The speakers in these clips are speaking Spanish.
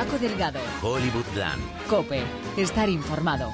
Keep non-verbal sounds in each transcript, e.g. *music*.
Paco Delgado. Hollywoodland. Cope. Estar informado.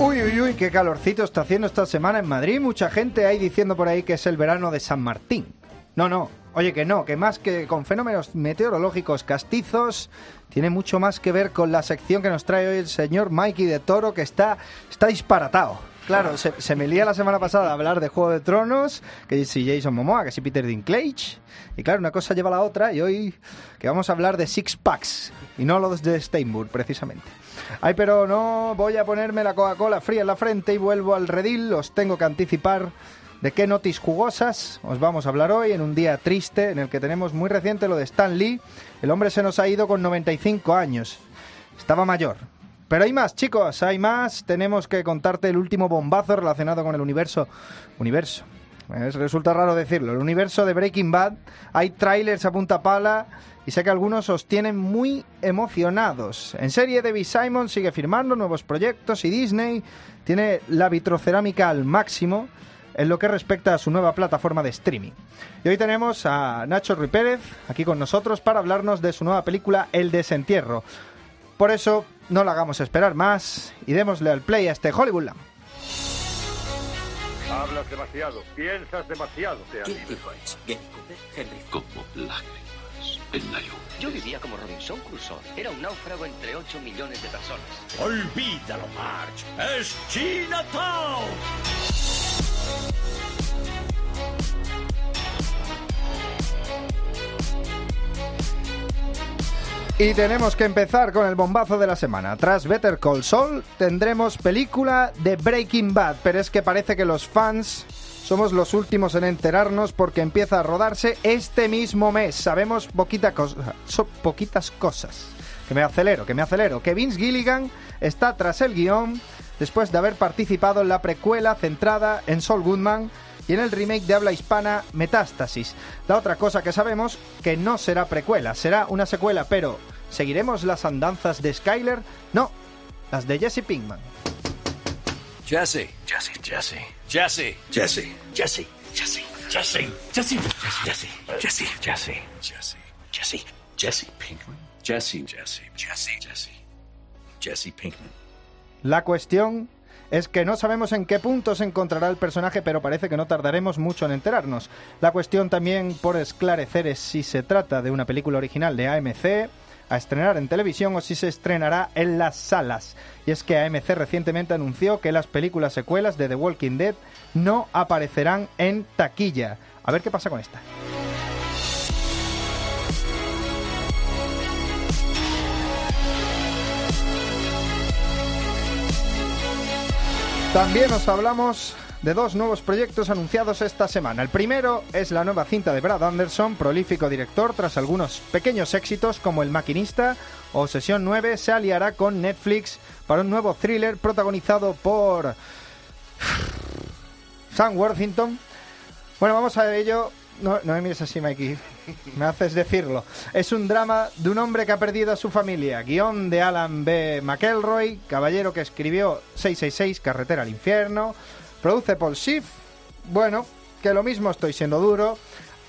Uy, uy, uy, qué calorcito está haciendo esta semana en Madrid. Mucha gente ahí diciendo por ahí que es el verano de San Martín. No, no, oye que no, que más que con fenómenos meteorológicos castizos, tiene mucho más que ver con la sección que nos trae hoy el señor Mikey de Toro, que está, está disparatado. Claro, se, me lía la semana pasada hablar de Juego de Tronos, que si Jason Momoa, que si Peter Dinklage. Y claro, una cosa lleva a la otra y hoy que vamos a hablar de Six Packs y no los de Steinburg, precisamente. Ay, pero no voy a ponerme la Coca-Cola fría en la frente y vuelvo al redil, os tengo que anticipar de qué notis jugosas os vamos a hablar hoy en un día triste en el que tenemos muy reciente lo de Stan Lee. El hombre se nos ha ido con 95 años. Estaba mayor. Pero hay más, chicos, hay más. Tenemos que contarte el último bombazo relacionado con el universo. Universo. Es- resulta raro decirlo. El universo de Breaking Bad. Hay trailers a punta pala y sé que algunos os tienen muy emocionados. En serie, David Simon sigue firmando nuevos proyectos y Disney tiene la vitrocerámica al máximo en lo que respecta a su nueva plataforma de streaming. Y hoy tenemos a Nacho Ruiz Pérez aquí con nosotros para hablarnos de su nueva película El Desentierro. Por eso, no la hagamos esperar más y démosle al play a este Hollywoodland. Hablas demasiado, piensas demasiado. Te ¿Quién animo. dijo eso? ¿Gary Cooper? Henry. como lágrimas en la lluvia. Yo vivía como Robinson Crusoe. Era un náufrago entre 8 millones de personas. Olvídalo, Marge. Es Chinatown. Y tenemos que empezar con el bombazo de la semana. Tras Better Call Saul tendremos película de Breaking Bad, pero es que parece que los fans somos los últimos en enterarnos porque empieza a rodarse este mismo mes. Sabemos poquitas cosas. Que me acelero, que me acelero. Que Vince Gilligan está tras el guion después de haber participado en la precuela centrada en Saul Goodman y en el remake de habla hispana Metástasis. La otra cosa que sabemos que no será precuela, será una secuela, pero ¿seguiremos las andanzas de Skyler? No, las de Jesse Pinkman. Jesse. Jesse, Jesse. Jesse. Jesse. Jesse. Jesse. Jesse. Jesse. Jesse. Jesse. Jesse. Jesse. Jesse. Jesse Pinkman. Jesse. Jesse. Jesse. Jesse. Jesse Pinkman. La cuestión es que no sabemos en qué punto se encontrará el personaje, pero parece que no tardaremos mucho en enterarnos. La cuestión también por esclarecer es si se trata de una película original de AMC a estrenar en televisión o si se estrenará en las salas. Y es que AMC recientemente anunció que las películas secuelas de The Walking Dead no aparecerán en taquilla. A ver qué pasa con esta. También os hablamos de dos nuevos proyectos anunciados esta semana. El primero es la nueva cinta de Brad Anderson, prolífico director, tras algunos pequeños éxitos como El Maquinista o Sesión 9, se aliará con Netflix para un nuevo thriller protagonizado por Sam Worthington. Bueno, vamos a ello. No, no me mires así, Mikey. Me haces decirlo. Es un drama de un hombre que ha perdido a su familia. Guión de Alan B. McElroy, caballero que escribió 666, Carretera al Infierno. Produce Paul Schiff. Bueno, que lo mismo estoy siendo duro.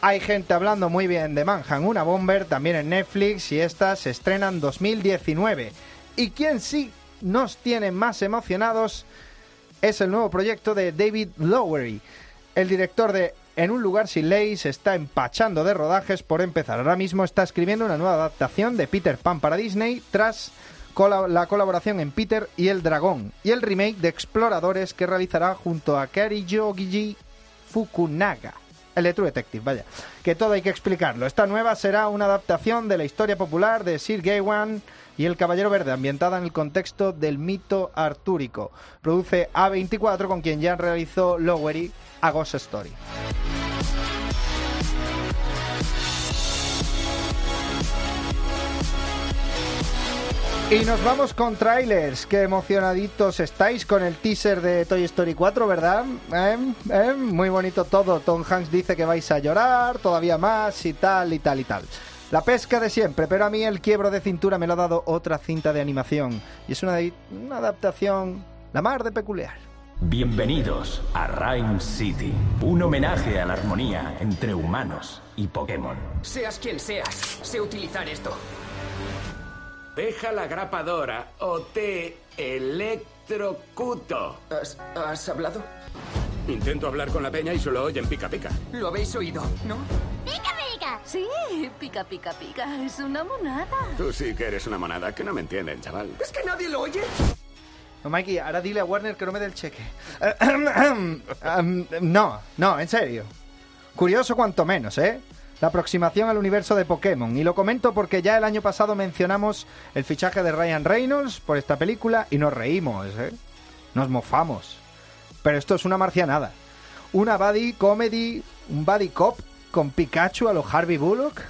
Hay gente hablando muy bien de Manhattan, una bomber, también en Netflix, y estas se estrenan 2019. Y quien sí nos tiene más emocionados es el nuevo proyecto de David Lowery. El director de En un lugar sin ley se está empachando de rodajes por empezar. Ahora mismo está escribiendo una nueva adaptación de Peter Pan para Disney tras la colaboración en Peter y el Dragón y el remake de Exploradores que realizará junto a Kariyogi Fukunaga. El de Detective, vaya. Que todo hay que explicarlo. Esta nueva será una adaptación de la historia popular de Sir Gawain y el Caballero Verde, ambientada en el contexto del mito artúrico. Produce A24, con quien ya realizó Lowery a Ghost Story. Y nos vamos con trailers. Qué emocionaditos estáis con el teaser de Toy Story 4, ¿verdad? ¿Eh? ¿Eh? Muy bonito todo. Tom Hanks dice que vais a llorar todavía más y tal y tal y tal. La pesca de siempre, pero a mí el quiebro de cintura me lo ha dado otra cinta de animación. Y es una, una adaptación la mar de peculiar. Bienvenidos a Rhyme City, un homenaje a la armonía entre humanos y Pokémon. Seas quien seas, sé utilizar esto. Deja la grapadora o te electrocuto. ¿Has, has hablado? Intento hablar con la peña y solo oyen pica pica. Lo habéis oído, ¿no? ¡Pica, pica! Sí, pica, pica, pica. Es una monada. Tú sí que eres una monada, que no me entienden, chaval. ¿Es que nadie lo oye? No, Mikey, ahora dile a Warner que no me dé el cheque. Um, no, no, en serio. Curioso cuanto menos, ¿eh? La aproximación al universo de Pokémon. Y lo comento porque ya el año pasado mencionamos el fichaje de Ryan Reynolds por esta película y nos reímos, ¿eh? Nos mofamos. Pero esto es una marcianada. Una buddy comedy, un buddy cop con Pikachu a los Harvey Bullock.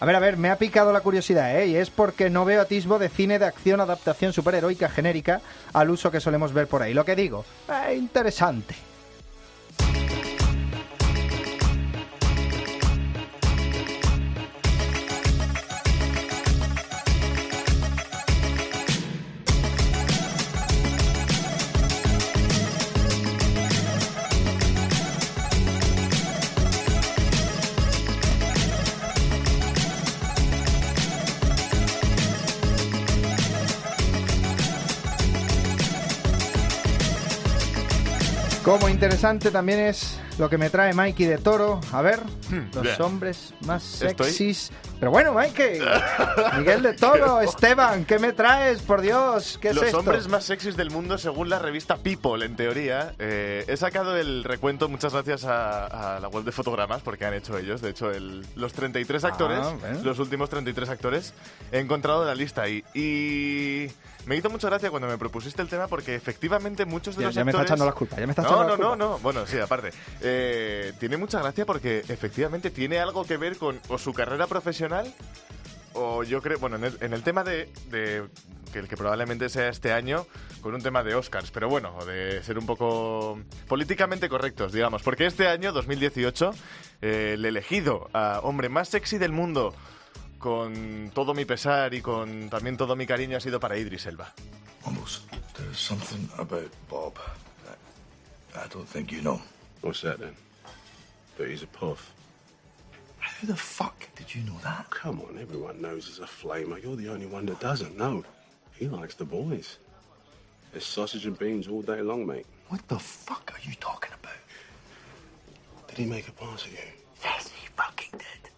A ver, a ver, me ha picado la curiosidad, ¿eh? Y es porque no veo atisbo de cine de acción adaptación superheroica genérica al uso que solemos ver por ahí. Lo que digo, eh, interesante. Como interesante también es lo que me trae Mikey de Toro. A ver, los bien. hombres más sexys. Pero bueno, Mikey, Miguel de Toro, *laughs* Esteban, ¿qué me traes? Por Dios, ¿qué es Los esto? hombres más sexys del mundo según la revista People, en teoría. Eh, he sacado el recuento, muchas gracias a, a la web de fotogramas, porque han hecho ellos. De hecho, el- los 33 actores, Ah, ¿ves? los últimos 33 actores, he encontrado la lista ahí. Y me hizo mucha gracia cuando me propusiste el tema, porque efectivamente muchos de Ya, los ya me está actores... echando las culpas, ya me está no, echando no, las no, culpas. no, bueno, sí, aparte. Eh, tiene mucha gracia porque efectivamente tiene algo que ver con o su carrera profesional o yo creo, bueno, en el, en el tema de, de que el que probablemente sea este año, con un tema de Oscars, pero bueno, o de ser un poco políticamente correctos, digamos, porque este año, 2018, eh, el elegido a hombre más sexy del mundo, con todo mi pesar y con también todo mi cariño, ha sido para Idris Elba. Almost. There's something about Bob that I don't think you know. What's that then? But he's a puff. How the fuck did you know that? Come on, everyone knows he's a flamer. You're the only one that doesn't know. He likes the boys. It's sausage and beans all day long, mate. What the fuck are you talking about? Did he make a pass at you? Yes, he fucking did.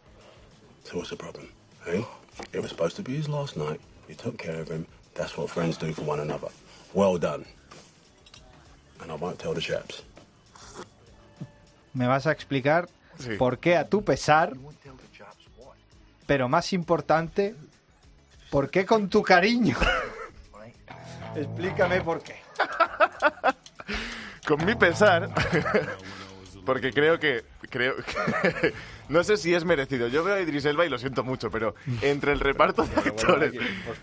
So what's the problem? Hey? It was supposed to be his last night. You took care of him. That's what friends do for one another. Well done. And I won't tell the chaps. Me vas a explicar Sí. por qué a tu pesar, pero más importante, por qué con tu cariño. *laughs* Explícame por qué. Con mi pesar, *laughs* porque creo que creo que- *laughs* no sé si es merecido. Yo veo a Idris Elba y lo siento mucho, pero entre el reparto de actores,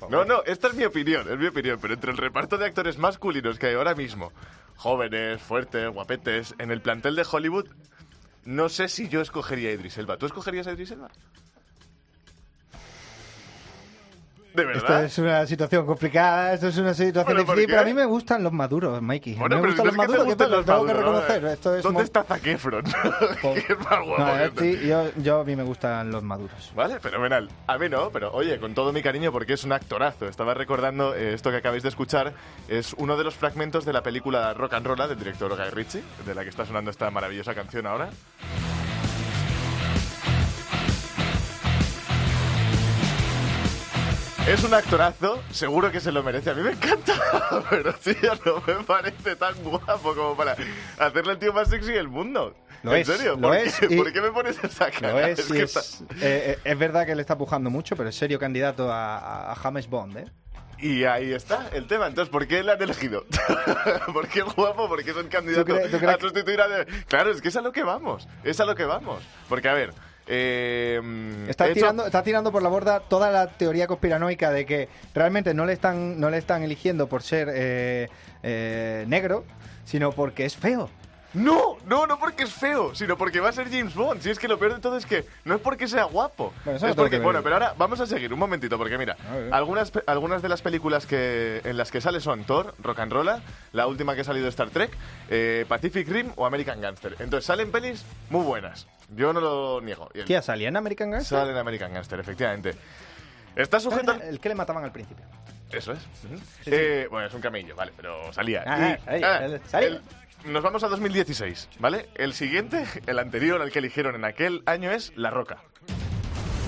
no, no, esta es mi opinión, es mi opinión, pero entre el reparto de actores masculinos que hay ahora mismo, jóvenes, fuertes, guapetes, en el plantel de Hollywood, no sé si yo escogería a Idris Elba. ¿Tú escogerías a Idris Elba? ¿De verdad? es una situación complicada, esto es una situación ¿Pero por difícil, pero a mí me gustan los maduros, Mikey. Bueno, me gustan los es que te maduros, los tengo que maduros, reconocer. Esto es ¿Dónde está Zac Efron? *laughs* *laughs* eh, yo, yo a mí me gustan los maduros. Vale, fenomenal. A mí no, pero oye, con todo mi cariño porque es un actorazo. Estaba recordando eh, esto que acabáis de escuchar. Es uno de los fragmentos de la película Rock and Rolla del director Guy Ritchie, de la que está sonando esta maravillosa canción ahora. Es un actorazo, seguro que se lo merece. A mí me encanta, *laughs* pero tío, no me parece tan guapo como para hacerle el tío más sexy del mundo. Lo ¿En es, serio? lo ¿Por, es, qué? y- ¿Por qué me pones esa cara? Lo es, *laughs* y que es, está- eh, eh, es verdad que le está pujando mucho, pero es serio candidato a, a- James Bond, ¿eh? Y ahí está el tema. Entonces, ¿por qué le han elegido? *laughs* ¿Por qué es guapo? ¿Por qué es un candidato ¿Tú crees- tú crees a sustituir a... Claro, es que es a lo que vamos. Es a lo que vamos. Porque, a ver... Eh, Está hecho- tirando, está tirando por la borda toda la teoría conspiranoica de que realmente no le están, no le están eligiendo por ser eh, eh, negro, sino porque es feo. No, no, no porque es feo, sino porque va a ser James Bond. Si es que lo peor de todo es que no es porque sea guapo. Bueno, es porque, bueno, pero ahora vamos a seguir un momentito, porque mira, algunas, algunas de las películas que, en las que sale son Thor, Rock and Rolla, la última que ha salido de Star Trek, eh, Pacific Rim o American Gangster. Entonces salen pelis muy buenas. Yo no lo niego. Y el- Tía, ¿salía en American Gangster? Sale en American Gangster, efectivamente. Está sujeto... al- El que le mataban al principio. Eso es. Eh, bueno, es un camello, vale, pero salía. Ah, Y- ah, ahí, ah, el- salía. el- nos vamos a 2016, ¿vale? El siguiente, el anterior al que eligieron en aquel año es La Roca.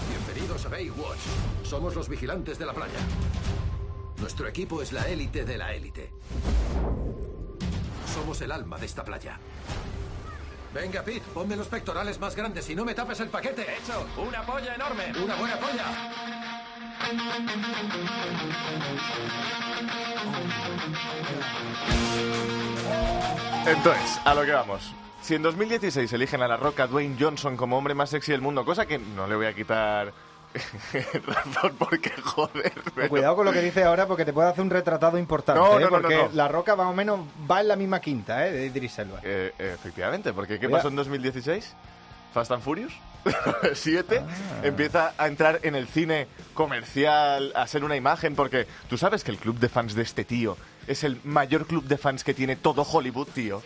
Bienvenidos a Baywatch. Somos los vigilantes de la playa. Nuestro equipo es la élite de la élite. Somos el alma de esta playa. Venga, Pete, ponme los pectorales más grandes y no me tapes el paquete. ¡Hecho! ¡Una polla enorme! ¡Una buena polla! Entonces, a lo que vamos. Si en 2016 eligen a La Roca Dwayne Johnson como hombre más sexy del mundo, cosa que no le voy a quitar razón porque joder. pero- Cuidado con lo que dice ahora porque te puede hacer un retratado importante. No, ¿eh? no, no, porque no. La Roca más o menos va en la misma quinta ¿eh? de Idris Elba. Eh, efectivamente, porque ¿qué Cuidado. pasó en 2016? Fast and Furious *laughs* 7 Ah. empieza a entrar en el cine comercial, a ser una imagen, porque tú sabes que el club de fans de este tío es el mayor club de fans que tiene todo Hollywood, tío.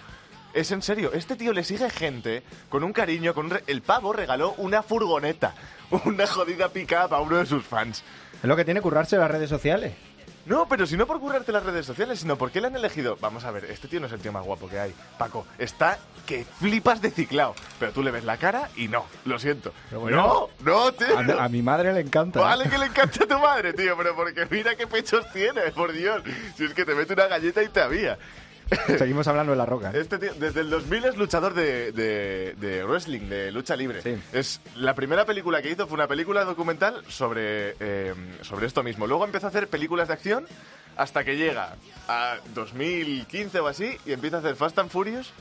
Es en serio, este tío le sigue gente con un cariño, con un re- el pavo regaló una furgoneta, *laughs* una jodida pick-up a uno de sus fans. Es lo que tiene currarse las redes sociales. No, pero si no por currarte las redes sociales, sino porque le han elegido. Vamos a ver, este tío no es el tío más guapo que hay. Paco, está que flipas de ciclado. Pero tú le ves la cara y no, lo siento. Bueno, no, no, tío. A, mi- a mi madre le encanta. ¿eh? Vale que le encanta a tu madre, tío, pero porque mira qué pechos tiene, por Dios. Si es que te mete una galleta y te había. Seguimos hablando de La Roca. Este tío, desde el 2000 es luchador de, de- de wrestling, de lucha libre. Es la primera película que hizo fue una película documental sobre, eh, sobre esto mismo. Luego empezó a hacer películas de acción hasta que llega a 2015 o así y empieza a hacer Fast and Furious.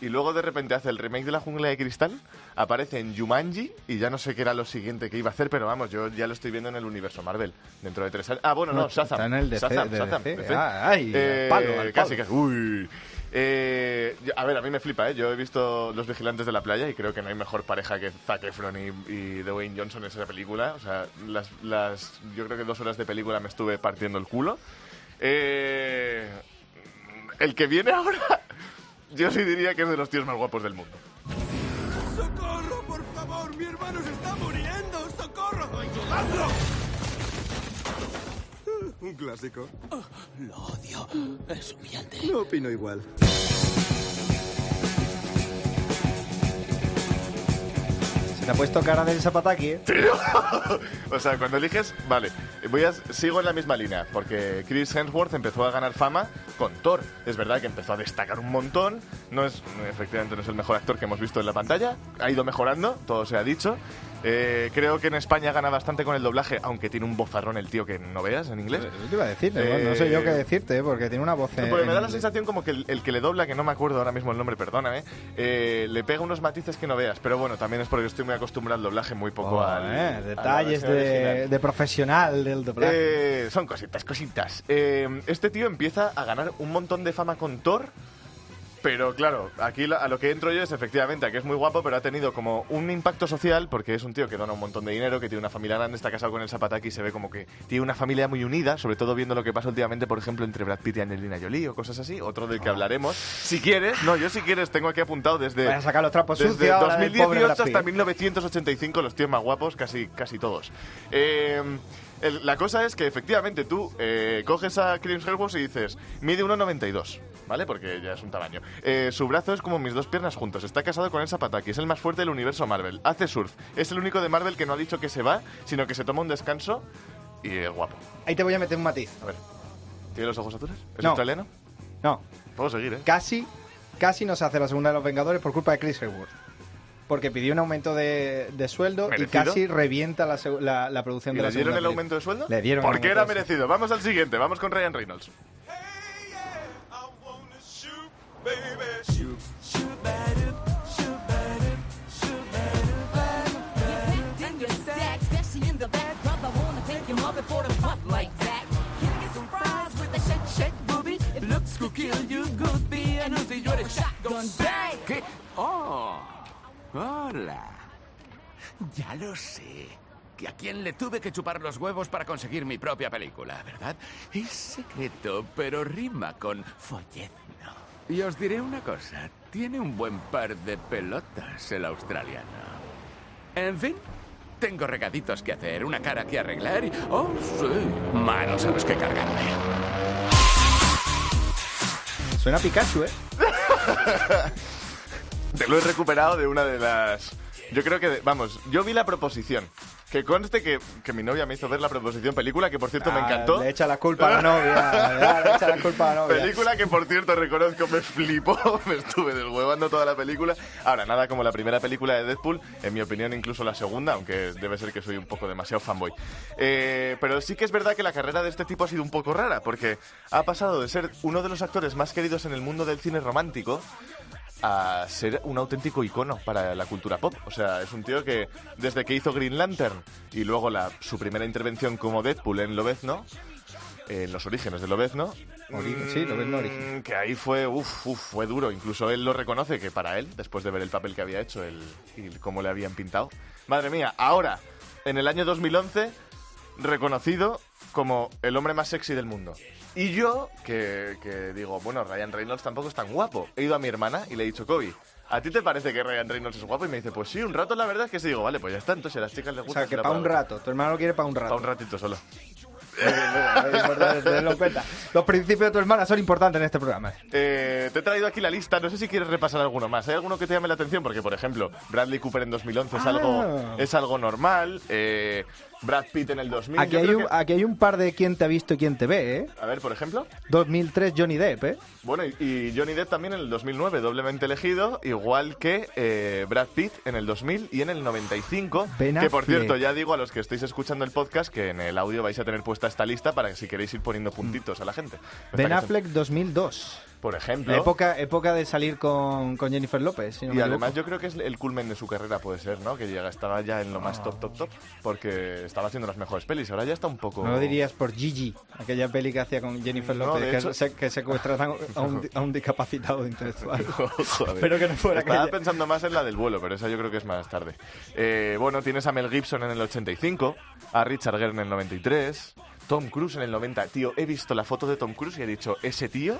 Y luego de repente hace el remake de La Jungla de Cristal, aparece en Jumanji y ya no sé qué era lo siguiente que iba a hacer, pero vamos, yo ya lo estoy viendo en el universo Marvel. Dentro de tres años. Ah, bueno, no, No, Shazam. está en el DC, Shazam, de Shazam, DC. DC. Ah, ay, Eh, al palo, al Casi, casi. Uy. Eh, a ver, a mí me flipa, ¿eh? Yo he visto Los Vigilantes de la Playa y creo que no hay mejor pareja que Zac Efron y, y Dwayne Johnson en esa película. O sea, las, las, yo creo que dos horas de película me estuve partiendo el culo. Eh, el que viene *laughs* ahora, yo sí diría que es de los tíos más guapos del mundo. ¡Socorro, por favor! ¡Mi hermano se está muriendo! ¡Socorro! ¡Ayudadlo! Un clásico. Lo odio. Es humillante. No opino igual. Te ha puesto cara del zapataki, ¿eh? *laughs* O sea, cuando eliges, vale, voy a, sigo en la misma línea, porque Chris Hemsworth empezó a ganar fama con Thor. Es verdad que empezó a destacar un montón, no es, efectivamente no es el mejor actor que hemos visto en la pantalla, ha ido mejorando, todo se ha dicho. Eh, creo que en España gana bastante con el doblaje, aunque tiene un bozarrón el tío que no veas en inglés. Te iba a decir, no- no sé yo qué decirte, ¿eh? porque tiene una voz en, Porque me da la sensación como que el, el que le dobla, que no me acuerdo ahora mismo el nombre, perdóname, eh, le pega unos matices que no veas. Pero bueno, también es porque estoy muy acostumbrado al doblaje, muy poco Oh, al. eh, detalles de, de profesional del doblaje. Eh, son cositas, cositas. Eh, este tío empieza a ganar un montón de fama con Thor. Pero claro, aquí la- a lo que entro yo es efectivamente a que es muy guapo, pero ha tenido como un impacto social porque es un tío que dona un montón de dinero, que tiene una familia grande, está casado con el Zapataki y se ve como que tiene una familia muy unida, sobre todo viendo lo que pasa últimamente, por ejemplo, entre Brad Pitt y Angelina Jolie o cosas así, otro del que hablaremos. Si quieres, no, yo si quieres tengo aquí apuntado desde, a sacar los trapos desde sucios ahora del pobre 2018 Brad Pitt. hasta 1985 los tíos más guapos, casi, casi todos. Eh, el- la cosa es que efectivamente tú eh, coges a Chris Hemsworth y dices, mide 1,92, ¿vale? Porque ya es un tamaño. Eh, su brazo es como mis dos piernas juntos. Está casado con el Zapataki, es el más fuerte del universo Marvel. Hace surf. Es el único de Marvel que no ha dicho que se va, sino que se toma un descanso y es guapo. Ahí te voy a meter un matiz. A ver, ¿tiene los ojos azules? ¿Es No. australiano? No, Puedo seguir, ¿eh? casi, casi no se hace la segunda de los Vengadores por culpa de Chris Hemsworth. Porque pidió un aumento de, de sueldo y ¿Merecido? casi revienta la, seg- la- la producción ¿Y de la le dieron segunda el película. aumento de sueldo? Le dieron un Porque era merecido. Vamos al siguiente, vamos con Ryan Reynolds. Shotgun bang. Hola. Ya lo sé. Que a quién le tuve que chupar los huevos para conseguir mi propia película, ¿verdad? Es secreto, pero rima con follezno. Y os diré una cosa. Tiene un buen par de pelotas el australiano. En fin, tengo regaditos que hacer, una cara que arreglar y... ¡Oh, sí! Manos a los que cargarme. Suena Pikachu, ¿eh? *laughs* Te lo he recuperado de una de las... Yo creo que, vamos, yo vi la proposición. Que conste que, que mi novia me hizo ver la proposición película, que por cierto me Ah, encantó. Le echa la culpa a la novia. *laughs* ya, le echa la culpa a la novia. Película que, por cierto, reconozco, me flipó. *laughs* Me estuve deshuevando toda la película. Ahora, nada como la primera película de Deadpool. En mi opinión, incluso la segunda, aunque debe ser que soy un poco demasiado fanboy. Eh, pero sí que es verdad que la carrera de este tipo ha sido un poco rara, porque ha pasado de ser uno de los actores más queridos en el mundo del cine romántico a ser un auténtico icono para la cultura pop. O sea, es un tío que desde que hizo Green Lantern y luego la, su primera intervención como Deadpool en Lobezno, en los orígenes de Lobezno, sí, mm, origen. que ahí fue, uf, uf, fue duro. Incluso él lo reconoce que para él, después de ver el papel que había hecho el, y cómo le habían pintado. Madre mía, ahora, en el año 2011, reconocido como el hombre más sexy del mundo. Y yo, que, que digo, bueno, Ryan Reynolds tampoco es tan guapo. He ido a mi hermana y le he dicho, Kobe, ¿a ti te parece que Ryan Reynolds es guapo? Y me dice, pues sí, un rato la verdad es que sí. Digo, vale, pues ya está, entonces a las chicas les O gusta. sea, que para un algo". rato. Tu hermano lo quiere para un rato. Para un ratito solo. Es importante tenerlo en cuenta. Los principios de tu hermana son importantes en este programa. Eh, te he traído aquí la lista, no sé si quieres repasar alguno más. ¿Hay alguno que te llame la atención? Porque, por ejemplo, Bradley Cooper en 2011 es, Ah. algo, es algo normal. eh, Brad Pitt en el 2000. Aquí hay, un, que- aquí hay un par de quién te ha visto y quién te ve, ¿eh? A ver, por ejemplo. 2003 Johnny Depp, ¿eh? Bueno, y, y Johnny Depp también en el 2009, doblemente elegido, igual que eh, Brad Pitt en el 2000 y en el 95. Ben que por cierto, ya digo a los que estáis escuchando el podcast que en el audio vais a tener puesta esta lista para que si queréis ir poniendo puntitos a la gente. Ben Affleck 2002. Por ejemplo. Época, época de salir con, con Jennifer López, si no y además yo creo que es el culmen de su carrera, puede ser, ¿no? Que llega, estaba ya en lo más top, top, top, porque estaba haciendo las mejores pelis, ahora ya está un poco... No lo dirías por Gigi, aquella peli que hacía con Jennifer No, López, de que, hecho- se, que a un, a un discapacitado intelectual. *laughs* Joder. Espero que no fuera Estaba aquella. pensando más en la del vuelo, pero esa yo creo que es más tarde. Eh, bueno, tienes a Mel Gibson en el 85, a Richard Gere en el 93, Tom Cruise en el 90. Tío, he visto la foto de Tom Cruise y he dicho, ¿ese tío?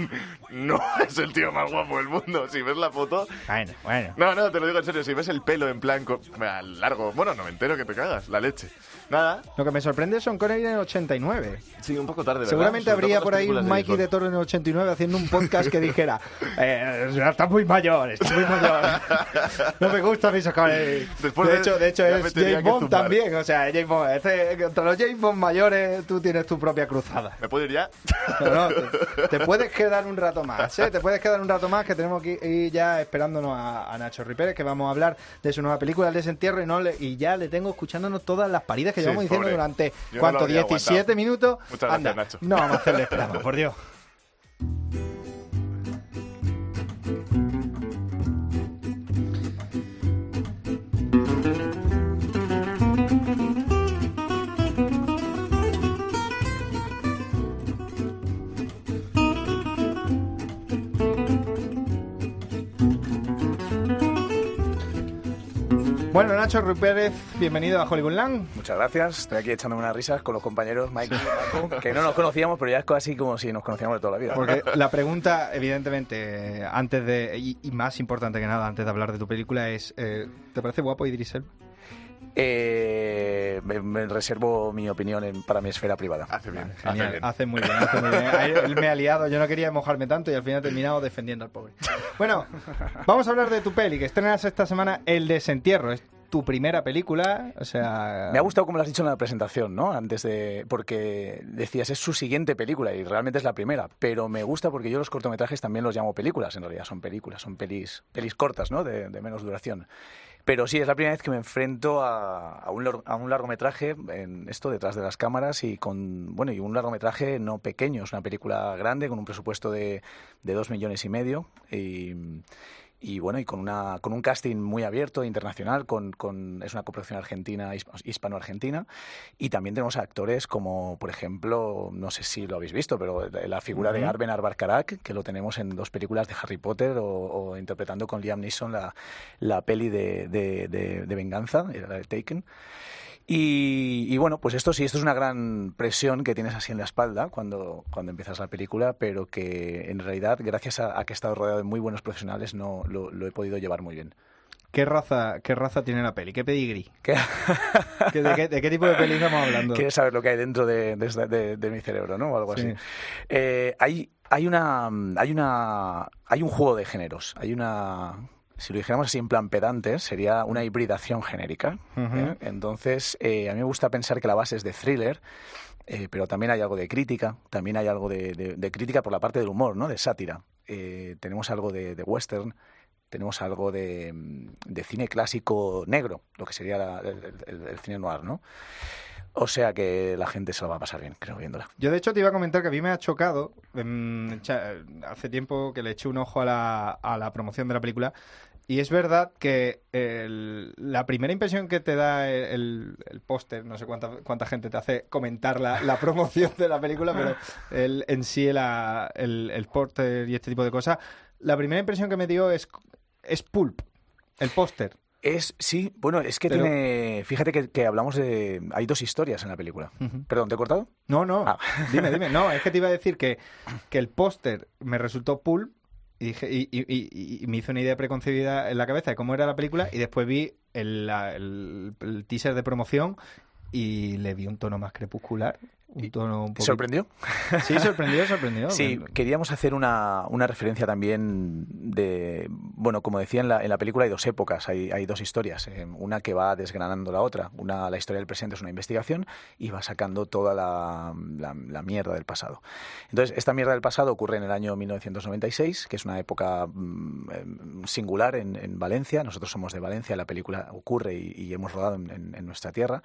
*laughs* no es el tío más guapo del mundo. Si ves la foto... Bueno, bueno. No, no, te lo digo en serio. Si ves el pelo en plan co- ah, largo, bueno, no me entero que te cagas, la leche. Nada. Lo que me sorprende es Sean Connery en el 89. Sí, un poco tarde, ¿verdad? Seguramente Sobre habría por ahí un de Mikey de Toro en el 89 haciendo un podcast que dijera *laughs* eh, está muy mayor, está muy mayor. No me gusta mi Sean Connery. Después de de- hecho, de hecho es James Bond también. O sea, James Bond, este- contra los James Bond mayores tú tienes tu propia cruzada. ¿Me puedo ir ya? No, no, te, te puedes quedar un rato más, ¿eh? Te puedes quedar un rato más que tenemos que ir ya esperándonos a, a Nacho Ripérez, que vamos a hablar de su nueva película, El Desentierro, y, no le- y ya le tengo escuchándonos todas las paridas que Sí, llevamos diciendo pobre. durante, Yo ¿cuánto? habría 17 aguantado. minutos. Muchas gracias, Anda, Nacho. No vamos a hacerle esperando, por Dios. *laughs* Bueno, Nacho Ruiz Pérez, bienvenido a Hollywoodland. Muchas gracias. Estoy aquí echándome unas risas con los compañeros Mike y *laughs* Marco, que no nos conocíamos, pero ya es casi como si nos conocíamos de toda la vida. Porque *laughs* la pregunta, evidentemente, antes de, y, y más importante que nada, antes de hablar de tu película, es, eh, ¿te parece guapo Idris Elba? Eh, me, me reservo mi opinión en- para mi esfera privada. Hace bien. Genial, hace muy bien, hace muy bien. Ahí Él me ha liado, yo no quería mojarme tanto y al final he terminado defendiendo al pobre. Bueno, vamos a hablar de tu peli, que estrenas esta semana El Desentierro. Es tu primera película, o sea... Me ha gustado como lo has dicho en la presentación, ¿no? Antes de... Porque decías, es su siguiente película y realmente es la primera. Pero me gusta porque yo los cortometrajes también los llamo películas. En realidad son películas, son pelis, pelis cortas, ¿no? De, de menos duración. Pero sí, es la primera vez que me enfrento a, un, a un largometraje, en esto detrás de las cámaras, y con bueno y un largometraje no pequeño, es una película grande con un presupuesto de, de dos millones y medio. Y, y bueno, y con, una, con un casting muy abierto, internacional, con, con, es una coproducción argentina, hispano-argentina, y también tenemos actores como, por ejemplo, no sé si lo habéis visto, pero la figura de Arben Arbarkarak, que lo tenemos en dos películas de Harry Potter o, o interpretando con Liam Neeson la, la peli de, de, de, de venganza, de Taken. Y, y, bueno, pues esto sí, esto es una gran presión que tienes así en la espalda cuando, cuando empiezas la película, pero que en realidad, gracias a, a que he estado rodeado de muy buenos profesionales, no lo, lo he podido llevar muy bien. ¿Qué raza, ¿Qué raza tiene la peli? ¿Qué pedigrí? ¿Qué? ¿De, qué, ¿De qué tipo de peli estamos hablando? Quieres saber lo que hay dentro de, de, de, de mi cerebro, ¿no? O algo sí. así. Eh, hay, hay, una, hay, una, hay un juego de géneros. Hay una si lo dijéramos así en plan pedante, sería una hibridación genérica. Uh -huh. ¿eh? Entonces, eh, a mí me gusta pensar que la base es de thriller, eh, pero también hay algo de crítica, también hay algo de, de, de crítica por la parte del humor, ¿no? de sátira. Tenemos algo de, de, western, tenemos algo de, de, cine clásico negro, lo que sería la, el, el, el cine noir, ¿no? O sea que la gente se lo va a pasar bien, creo, viéndola. Yo, de hecho, te iba a comentar que a mí me ha chocado. Eh, hace tiempo que le eché un ojo a la, a la promoción de la película. Y es verdad que el, la primera impresión que te da el, el póster, no sé cuánta, cuánta gente te hace comentar la, la promoción de la película, pero el, en sí la, el, el póster y este tipo de cosas, la primera impresión que me dio es, es pulp, el póster. Es, sí, bueno, es que Pero... tiene. Fíjate que, que, hablamos de. Hay dos historias en la película. Uh -huh. Perdón, ¿te he cortado? No, no. Ah. *laughs* Dime, dime. No, es que te iba a decir que, que el póster me resultó pulp y, dije, y, y, y, me hizo una idea preconcebida en la cabeza de cómo era la película y después vi el, el, el teaser de promoción y le vi un tono más crepuscular. Un tono un poquito... ¿Sorprendió? *laughs* Sí, sorprendió, sorprendió. Sí, bueno. queríamos hacer una, una, referencia también de, bueno, como decía en la, en la película hay dos épocas, hay, hay dos historias, eh, una que va desgranando la otra, una, la historia del presente es una investigación y va sacando toda la, la, la, mierda del pasado. Entonces, esta mierda del pasado ocurre en el año 1996, que es una época mmm, singular en, en, Valencia, nosotros somos de Valencia, la película ocurre y, y hemos rodado en, en nuestra tierra,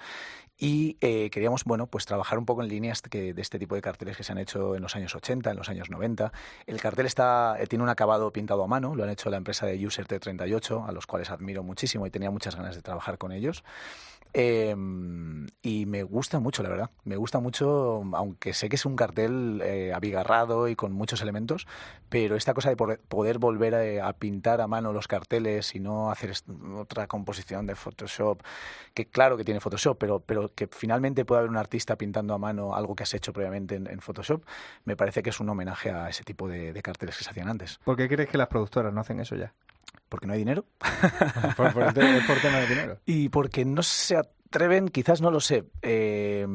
y eh, queríamos, bueno, pues trabajar un poco en líneas de este tipo de carteles que se han hecho en los años 80, en los años 90. El cartel está, eh, tiene un acabado pintado a mano, lo han hecho la empresa de User T38, a los cuales admiro muchísimo y tenía muchas ganas de trabajar con ellos. Eh, y me gusta mucho, la verdad. Me gusta mucho, aunque sé que es un cartel eh, abigarrado y con muchos elementos, pero esta cosa de poder volver a, a, pintar a mano los carteles y no hacer otra composición de Photoshop, que claro que tiene Photoshop, pero, pero que finalmente pueda haber un artista pintando a mano algo que has hecho previamente en, en Photoshop, me parece que es un homenaje a ese tipo de, de carteles que se hacían antes. ¿Por qué crees que las productoras no hacen eso ya? Porque no hay dinero. por, por, por tema de dinero. *laughs* Y porque no se atreven, quizás no lo sé. Eh,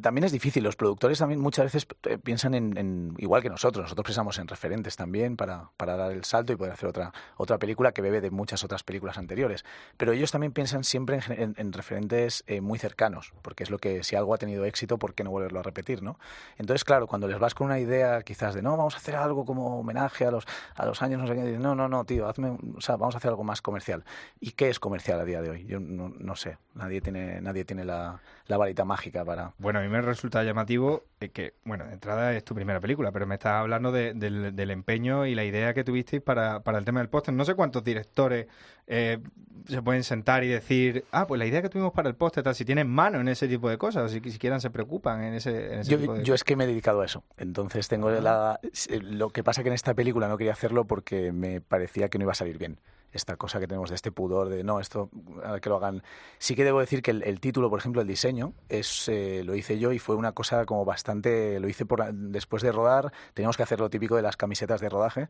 también es difícil. Los productores también muchas veces eh, piensan en, igual que nosotros. Nosotros pensamos en referentes también para, para dar el salto y poder hacer otra, otra película que bebe de muchas otras películas anteriores. Pero ellos también piensan siempre en, en, en referentes eh, muy cercanos, porque es lo que si algo ha tenido éxito, ¿por qué no volverlo a repetir? ¿no? Entonces, claro, cuando les vas con una idea quizás de no, vamos a hacer algo como homenaje a los, a los años, no sé qué, no, no, no, tío, hazme, vamos a hacer algo más comercial. ¿Y qué es comercial a día de hoy? Yo no, no sé, nadie tiene, nadie tiene la, la varita mágica para... Bueno, a mí me resulta llamativo que, bueno, de entrada es tu primera película, pero me estás hablando de, de, del empeño y la idea que tuvisteis para, para el tema del póster. No sé cuántos directores eh, se pueden sentar y decir, ah, pues la idea que tuvimos para el póster, tal, si tienen mano en ese tipo de cosas, o si siquiera se preocupan en ese, en ese yo, tipo de Yo es que me he dedicado a eso, entonces tengo ah. la... Lo que pasa que en esta película no quería hacerlo porque me parecía que no iba a salir bien esta cosa que tenemos de este pudor de no, esto que lo hagan. Sí que debo decir que el, el título, por ejemplo, el diseño, es eh, lo hice yo y fue una cosa como bastante. Lo hice por, después de rodar, teníamos que hacer lo típico de las camisetas de rodaje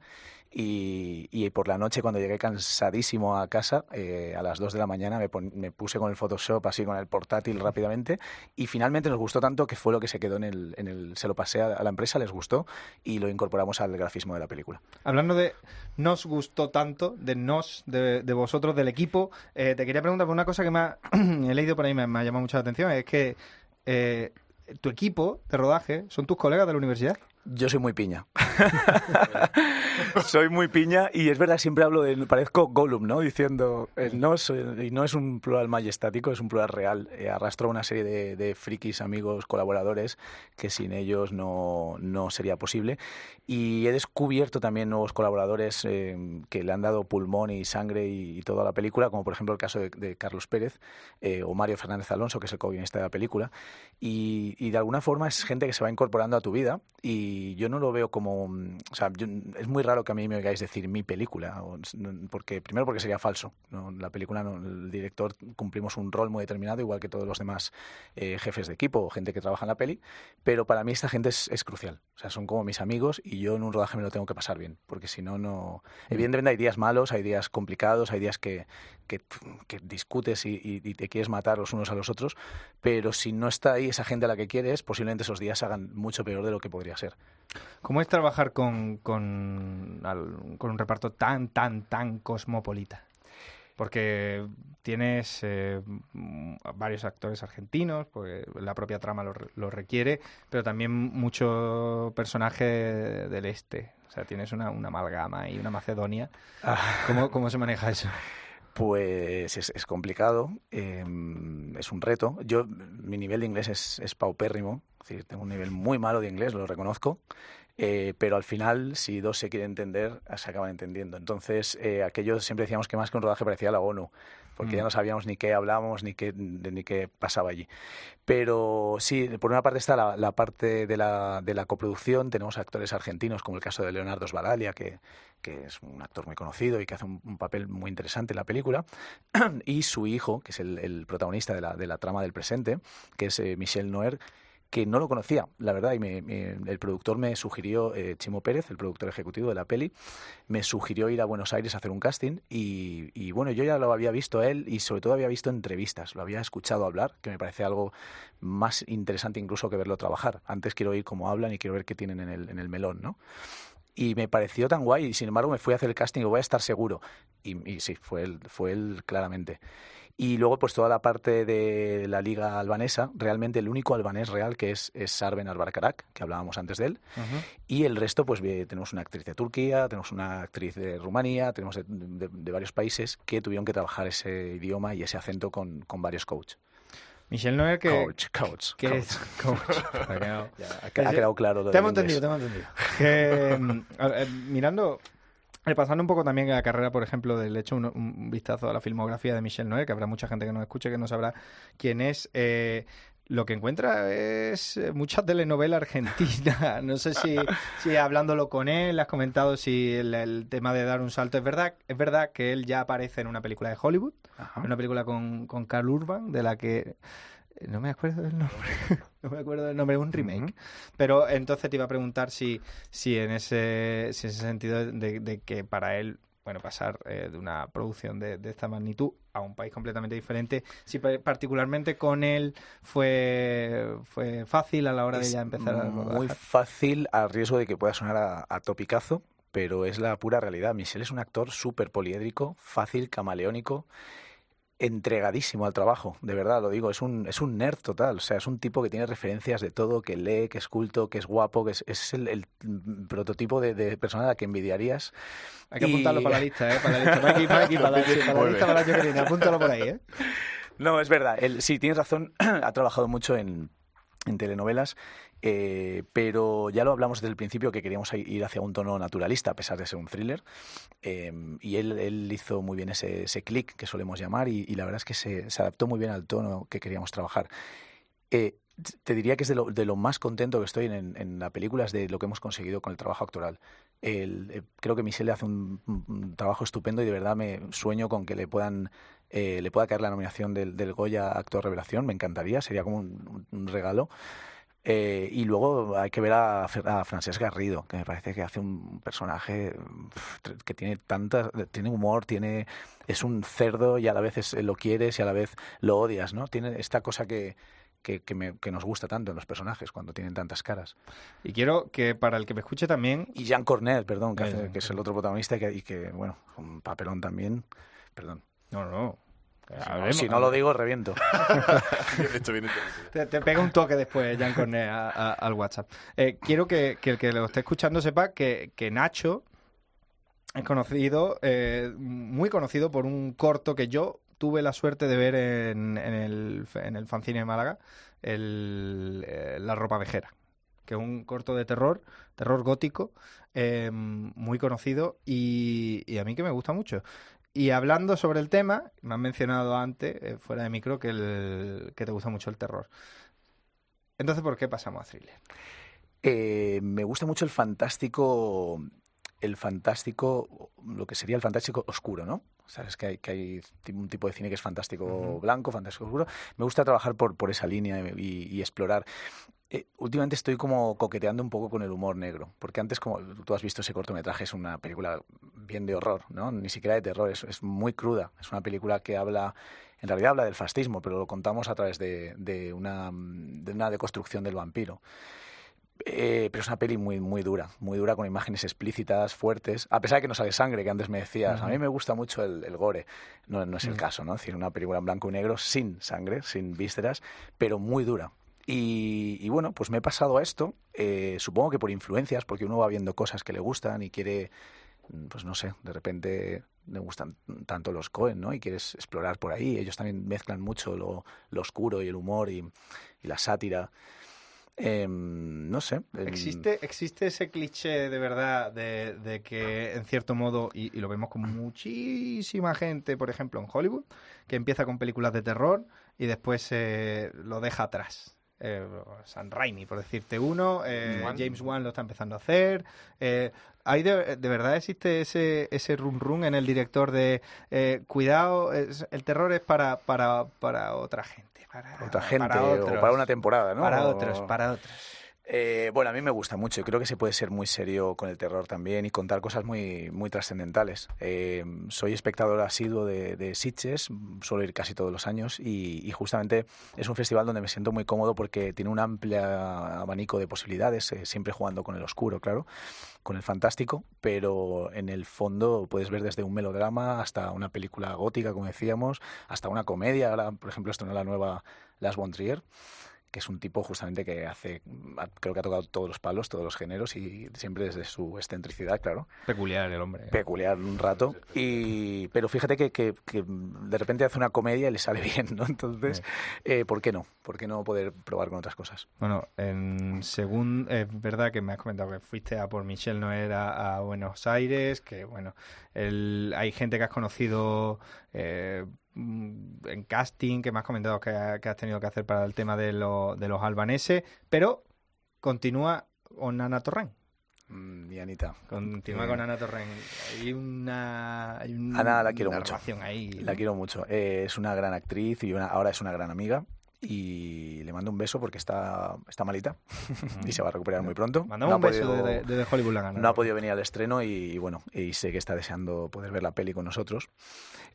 y, y por la noche, cuando llegué cansadísimo a casa, eh, a las 2 de la mañana me, pon, me, puse con el Photoshop así con el portátil rápidamente y finalmente nos gustó tanto que fue lo que se quedó en el. En el se lo pasé a, a la empresa, les gustó y lo incorporamos al grafismo de la película. Hablando de nos gustó tanto, de nos de, de vosotros, del equipo. Eh, te quería preguntar por una cosa que me ha, *clears throat* he leído por ahí, me, ha llamado mucho la atención, es que eh, tu equipo de rodaje son tus colegas de la universidad. Yo soy muy piña. *laughs* soy muy piña y es verdad, siempre hablo de. Parezco Gollum, ¿no? Diciendo. eh, no, soy- y no es un plural majestático, es un plural real. Eh, arrastro una serie de, frikis, amigos, colaboradores que sin ellos no, no sería posible. Y he descubierto también nuevos colaboradores eh, que le han dado pulmón y sangre y, y toda la película, como por ejemplo el caso de, Carlos Pérez eh, o Mario Fernández Alonso, que es el co-guionista de la película. Y, y de alguna forma es gente que se va incorporando a tu vida y yo no lo veo como... O sea, yo- es muy raro que a mí me oigáis decir mi película, porque primero porque sería falso. ¿no? La película, no, el director cumplimos un rol muy determinado, igual que todos los demás eh, jefes de equipo o gente que trabaja en la peli, pero para mí esta gente es, es crucial. O sea, son como mis amigos y yo en un rodaje me lo tengo que pasar bien, porque si no, no... Evidentemente hay días malos, hay días complicados, hay días que, que, que discutes y, y- y te quieres matar los unos a los otros, pero si no está ahí esa gente a la que quieres, posiblemente esos días hagan mucho peor de lo que podría ser. ¿Cómo es trabajar con, con, con un reparto tan, tan, tan cosmopolita? Porque tienes eh, varios actores argentinos, porque la propia trama lo, lo requiere, pero también mucho personaje del este. O sea, tienes una, una amalgama y una Macedonia. ¿Cómo, ¿Cómo se maneja eso? Pues es, es complicado, eh, es un reto. Yo, mi nivel de inglés es, es paupérrimo, es decir, tengo un nivel muy malo de inglés, lo reconozco, eh, pero al final, si dos se quieren entender, se acaban entendiendo. Entonces, eh, aquello siempre decíamos que más que un rodaje parecía la ONU, porque Mm. ya no sabíamos ni qué hablábamos ni qué, ni qué pasaba allí. Pero sí, por una parte está la, la parte de la, de la coproducción, tenemos actores argentinos, como el caso de Leonardo Sbaralia, que, que es un actor muy conocido y que hace un, un papel muy interesante en la película, *clears throat* y su hijo, que es el, el protagonista de la, de la trama del presente, que es eh, Michel Noer, que no lo conocía, la verdad, y me- me- el productor me sugirió, eh, Chimo Pérez, el productor ejecutivo de la peli, me sugirió ir a Buenos Aires a hacer un casting y, y, bueno, yo ya lo había visto él y sobre todo había visto entrevistas, lo había escuchado hablar, que me parece algo más interesante incluso que verlo trabajar. Antes quiero oír cómo hablan y quiero ver qué tienen en el, en el melón, ¿no? Y me pareció tan guay y sin embargo me fui a hacer el casting y voy a estar seguro. Y, y sí, fue él, fue él claramente. Y luego, pues toda la parte de la liga albanesa, realmente el único albanés real que es, es Sarben Albarkarak, que hablábamos antes de él. Y el resto, pues tenemos una actriz de Turquía, tenemos una actriz de Rumanía, tenemos de, de- de varios países que tuvieron que trabajar ese idioma y ese acento con, con varios coaches. Michelle Noer, que... Coach, coach, que coach. es- *laughs* coach. Ha quedado- *laughs* Ya, ha que- ha quedado claro lo Te hemos entendido, te hemos entendido. Que, mm, a mirando, repasando un poco también la carrera, por ejemplo, del hecho un, un vistazo a la filmografía de Michel Noé, que habrá mucha gente que nos escuche que no sabrá quién es. eh, lo que encuentra es eh, mucha telenovela argentina. *laughs* No sé si, si hablándolo con él, has comentado si el, el tema de dar un salto es verdad. Es verdad que él ya aparece en una película de Hollywood, en una película con, con Carl Urban, de la que eh, no me acuerdo del nombre. *laughs* no me acuerdo del nombre, un remake. Pero entonces te iba a preguntar si, si en ese, si en ese sentido de, de que para él, bueno, pasar eh, de una producción de, de esta magnitud a un país completamente diferente, si pa- particularmente con él fue, fue fácil a la hora de ya empezar a rodar. Muy fácil a riesgo de que pueda sonar a, a topicazo, pero es la pura realidad. Michel es un actor súper poliédrico, fácil, camaleónico, entregadísimo al trabajo, de verdad lo digo, es un, es un nerd total, o sea, es un tipo que tiene referencias de todo, que lee, que es culto, que es guapo, que es, es el, el prototipo de, de persona a la que envidiarías. Hay que Y- apuntarlo para la lista, ¿eh? Para la lista, para aquí, para aquí, para la, *laughs* sí, para la lista para el año que viene. Apúntalo por ahí, ¿eh? *laughs* No, es verdad. Él, sí, tienes razón. *clears throat* ha trabajado mucho en, en telenovelas, eh, pero ya lo hablamos desde el principio que queríamos ir hacia un tono naturalista, a pesar de ser un thriller. Eh, y él, él hizo muy bien ese, ese clic que solemos llamar y, la verdad es que se, se adaptó muy bien al tono que queríamos trabajar. Eh, te diría que es de lo, de lo más contento que estoy en, en la película, es de lo que hemos conseguido con el trabajo actoral. El- eh, creo que Michelle hace un, un- trabajo estupendo y de verdad me sueño con que le puedan eh, le pueda caer la nominación del, del Goya Actor Revelación, me encantaría, sería como un, un regalo. Eh, y luego hay que ver a, a Francesc Garrido, que me parece que hace un personaje que tiene tanta, tiene humor, tiene es un cerdo y a la vez es- lo quieres y a la vez lo odias, ¿no? Tiene esta cosa que, que, que me- que nos gusta tanto en los personajes cuando tienen tantas caras. Y quiero que para el que me escuche también... Y Jean Cornet, perdón, que, Eh, hace- Jean que es el otro protagonista y que, y que, bueno, un papelón también, perdón. No, no. Hablemos- si no lo digo, reviento. *laughs* Te, te pega un toque después, Jan Cornet, a- a- al WhatsApp. Eh, quiero que, que el que lo esté escuchando sepa que, que Nacho es conocido, eh, muy conocido por un corto que yo tuve la suerte de ver en, en el, en el fanzine de Málaga, el, eh, La ropa vejera, que es un corto de terror, terror gótico, eh, muy conocido y, y a mí que me gusta mucho. Y hablando sobre el tema, me han mencionado antes, eh, fuera de micro, que, el, que te gusta mucho el terror. Entonces, ¿por qué pasamos a thriller? Eh, me gusta mucho el fantástico, el fantástico, lo que sería el fantástico oscuro, ¿no? Sabes que hay, que hay un tipo de cine que es fantástico Ujú. blanco, fantástico oscuro. Me gusta trabajar por, por esa línea y, y explorar. Eh, últimamente estoy como coqueteando un poco con el humor negro, porque antes, como tú has visto ese cortometraje, es una película bien de horror, ¿no? Ni siquiera de terror, es, es muy cruda. Es una película que habla, en realidad habla del fascismo, pero lo contamos a través de, de una, de una deconstrucción del vampiro. Eh, pero es una peli muy, muy dura, muy dura con imágenes explícitas, fuertes, a pesar de que no sale sangre, que antes me decías. A mí me gusta mucho el, el gore. No, no es el Mm. caso, ¿no? Es decir, una película en blanco y negro sin sangre, sin vísceras, pero muy dura. Y, y bueno, pues me he pasado a esto, eh, supongo que por influencias, porque uno va viendo cosas que le gustan y quiere, mm, pues no sé, de repente le gustan tanto los Cohen, ¿no? Y quieres explorar por ahí. Ellos también mezclan mucho lo, lo oscuro y el humor y, y la sátira. Em, no sé. em, ¿Existe, existe ese cliché de verdad de, de que, en cierto modo, y, lo vemos con muchísima gente, por ejemplo, en Hollywood, que empieza con películas de terror y después eh, lo deja atrás? Eh, San Raimi, por decirte uno, eh. James Wan lo está empezando a hacer. eh, ¿hay de, de verdad existe ese, ese run run en el director de eh, cuidado, es- el terror es para, para, para otra gente? Para, otra gente para o para una temporada, ¿no? Para otros, para otros. Eh, bueno, a mí me gusta mucho creo que se puede ser muy serio con el terror también y contar cosas muy, muy trascendentales. Eh, soy espectador asiduo de, de Sitges, suelo ir casi todos los años y, justamente es un festival donde me siento muy cómodo porque tiene un amplio abanico de posibilidades, eh, siempre jugando con el oscuro, claro, con el fantástico, pero en el fondo puedes ver desde un melodrama hasta una película gótica, como decíamos, hasta una comedia. Por ejemplo, estrenó la nueva Las von Trier que es un tipo justamente que hace, ha- creo que ha tocado todos los palos, todos los géneros y siempre desde su excentricidad, claro. Peculiar el hombre. Peculiar un rato. Y, pero fíjate que, que- que de repente hace una comedia y le sale *laughs* bien, ¿no? Entonces, eh, ¿por qué no? ¿Por qué no poder probar con otras cosas? Bueno, en según es verdad que me has comentado que fuiste a por Michelle Noer a, a Buenos Aires, que bueno, el- hay gente que has conocido eh, mm, en casting, que me has comentado que, ha- que has tenido que hacer para el tema de, lo- de los albaneses, pero continúa con Ana Torrent. Mm, y Anita. Continúa Eh, con Ana Torrent. Hay una, hay un- Ana la quiero una mucho. ahí. La quiero mucho. Eh, es una gran actriz y una- ahora es una gran amiga. Y le mando un beso porque está, está malita *laughs* y se va a recuperar muy pronto. Mandamos No ha un beso podido- desde, desde Hollywood gana. No ha podido venir al estreno y, y bueno, y sé que está deseando poder ver la peli con nosotros.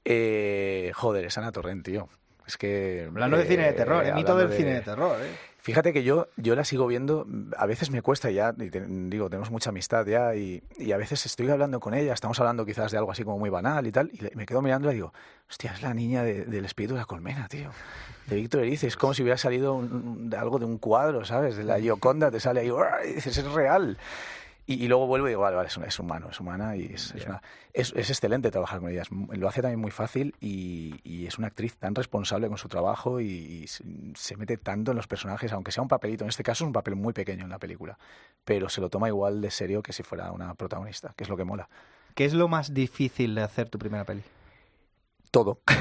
Eh, joder, es Ana Torrent, tío. Es que... Hablando de cine de terror, eh, es mito del cine de terror, ¿eh? Fíjate que yo, yo la sigo viendo, a veces me cuesta ya, y te- digo, tenemos mucha amistad ya, y, y a veces estoy hablando con ella, estamos hablando quizás de algo así como muy banal y tal, y le- me quedo mirando y digo, hostia, es la niña de- del espíritu de la colmena, tío. De Víctor Erice, es como si hubiera salido un- algo de un cuadro, ¿sabes? De la Gioconda, te sale ahí, y dices, es real. Y, y luego vuelvo y digo, vale, vale, es, es humano, es humana y es, es una- es- excelente trabajar con ella. lo hace también muy fácil y, y es una actriz tan responsable con su trabajo y, se mete tanto en los personajes, aunque sea un papelito. En este caso es un papel muy pequeño en la película, pero se lo toma igual de serio que si fuera una protagonista, que es lo que mola. ¿Qué es lo más difícil de hacer tu primera peli? Todo. *laughs*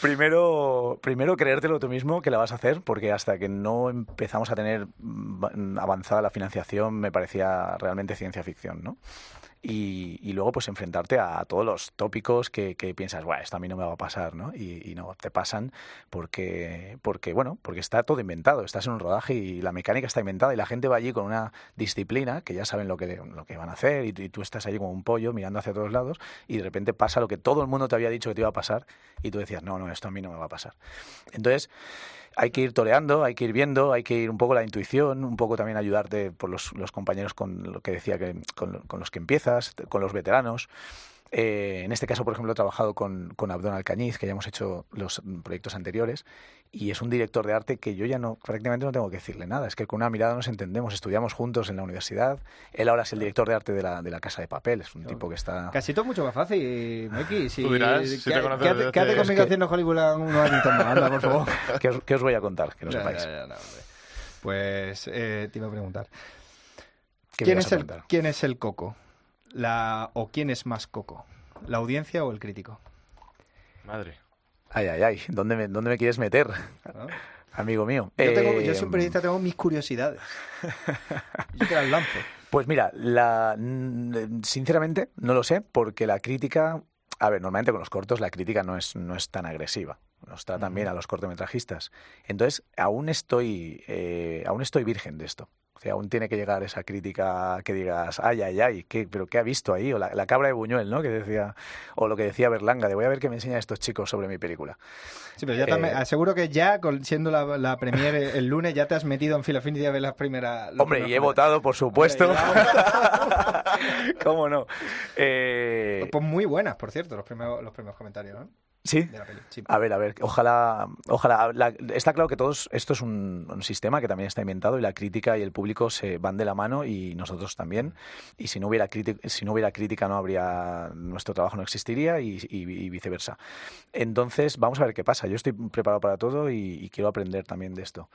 primero, primero creértelo tú mismo que la vas a hacer, porque hasta que no empezamos a tener mm, avanzada la financiación me parecía realmente ciencia ficción, ¿no? Y, y luego pues enfrentarte a todos los tópicos que, piensas, bueno, esto a mí no me va a pasar, ¿no? Y, y no, te pasan porque, porque, bueno, porque está todo inventado, estás en un rodaje y la mecánica está inventada y la gente va allí con una disciplina que ya saben lo que, lo que van a hacer y, y tú estás allí como un pollo mirando hacia todos lados y de repente pasa lo que todo el mundo te había dicho que te iba a pasar y tú decías, no, no, esto a mí no me va a pasar. Entonces, hay que ir toreando, hay que ir viendo, hay que ir un poco la intuición, un poco también ayudarte por los, los compañeros con lo que decía que con, con los que empiezas, con los veteranos. Eh, en este caso, por ejemplo, he trabajado con, con Abdón Alcañiz, que ya hemos hecho los proyectos anteriores, y es un director de arte que yo ya no, prácticamente no tengo que decirle nada. Es que con una mirada nos entendemos, estudiamos juntos en la universidad. Él ahora es el director de arte de la, de la Casa de Papel, es un tipo que está... Casi todo mucho más fácil, Meki. Si, Tú dirás, si te ¿qué- conoces qué hace- desde qué hace hace- conmigo es que- haciendo Hollywood unos años más? Anda, por favor. *laughs* ¿Qué os, qué os voy a contar? Que no sepáis. no, hombre. Pues eh, te iba a preguntar. ¿Qué me ¿Quién vas es, a el, preguntar? ¿Quién es el coco? La, ¿O quién es más coco? ¿La audiencia o el crítico? Madre. Ay, ay, ay, ¿dónde me, dónde me quieres meter? ¿No? Amigo mío. Yo, tengo, Eh, yo soy un periodista, tengo mis curiosidades. *laughs* Yo te las lanzo. Pues mira, la, sinceramente no lo sé, porque la crítica, a ver, normalmente con los cortos la crítica no es, no es tan agresiva. Nos tratan bien a los cortometrajistas. Entonces, aún estoy, eh, aún estoy virgen de esto. O sea, aún tiene que llegar esa crítica que digas, ay, ay, ay, ¿qué, pero ¿qué ha visto ahí? O la, la cabra de Buñuel, ¿no? Que decía, o lo que decía Berlanga, de voy a ver qué me enseñan estos chicos sobre mi película. Sí, pero ya Eh, también, aseguro que ya, siendo la, la premiere el lunes, ya te has metido en Filafinity a ver las primeras... Hombre, y he votado, por supuesto. *laughs* ¿Cómo no? Eh, Pues muy buenas, por cierto, los primeros, los primeros comentarios, ¿no? Sí. De la peli. Sí. A ver, a ver, ojalá, ojalá. la- está claro que todos, esto es un, un sistema que también está inventado y la crítica y el público se van de la mano y nosotros también. Y si no hubiera crítica, si no hubiera crítica no habría, nuestro trabajo no existiría y, y- y viceversa. Entonces, vamos a ver qué pasa. Yo estoy preparado para todo y, y quiero aprender también de esto.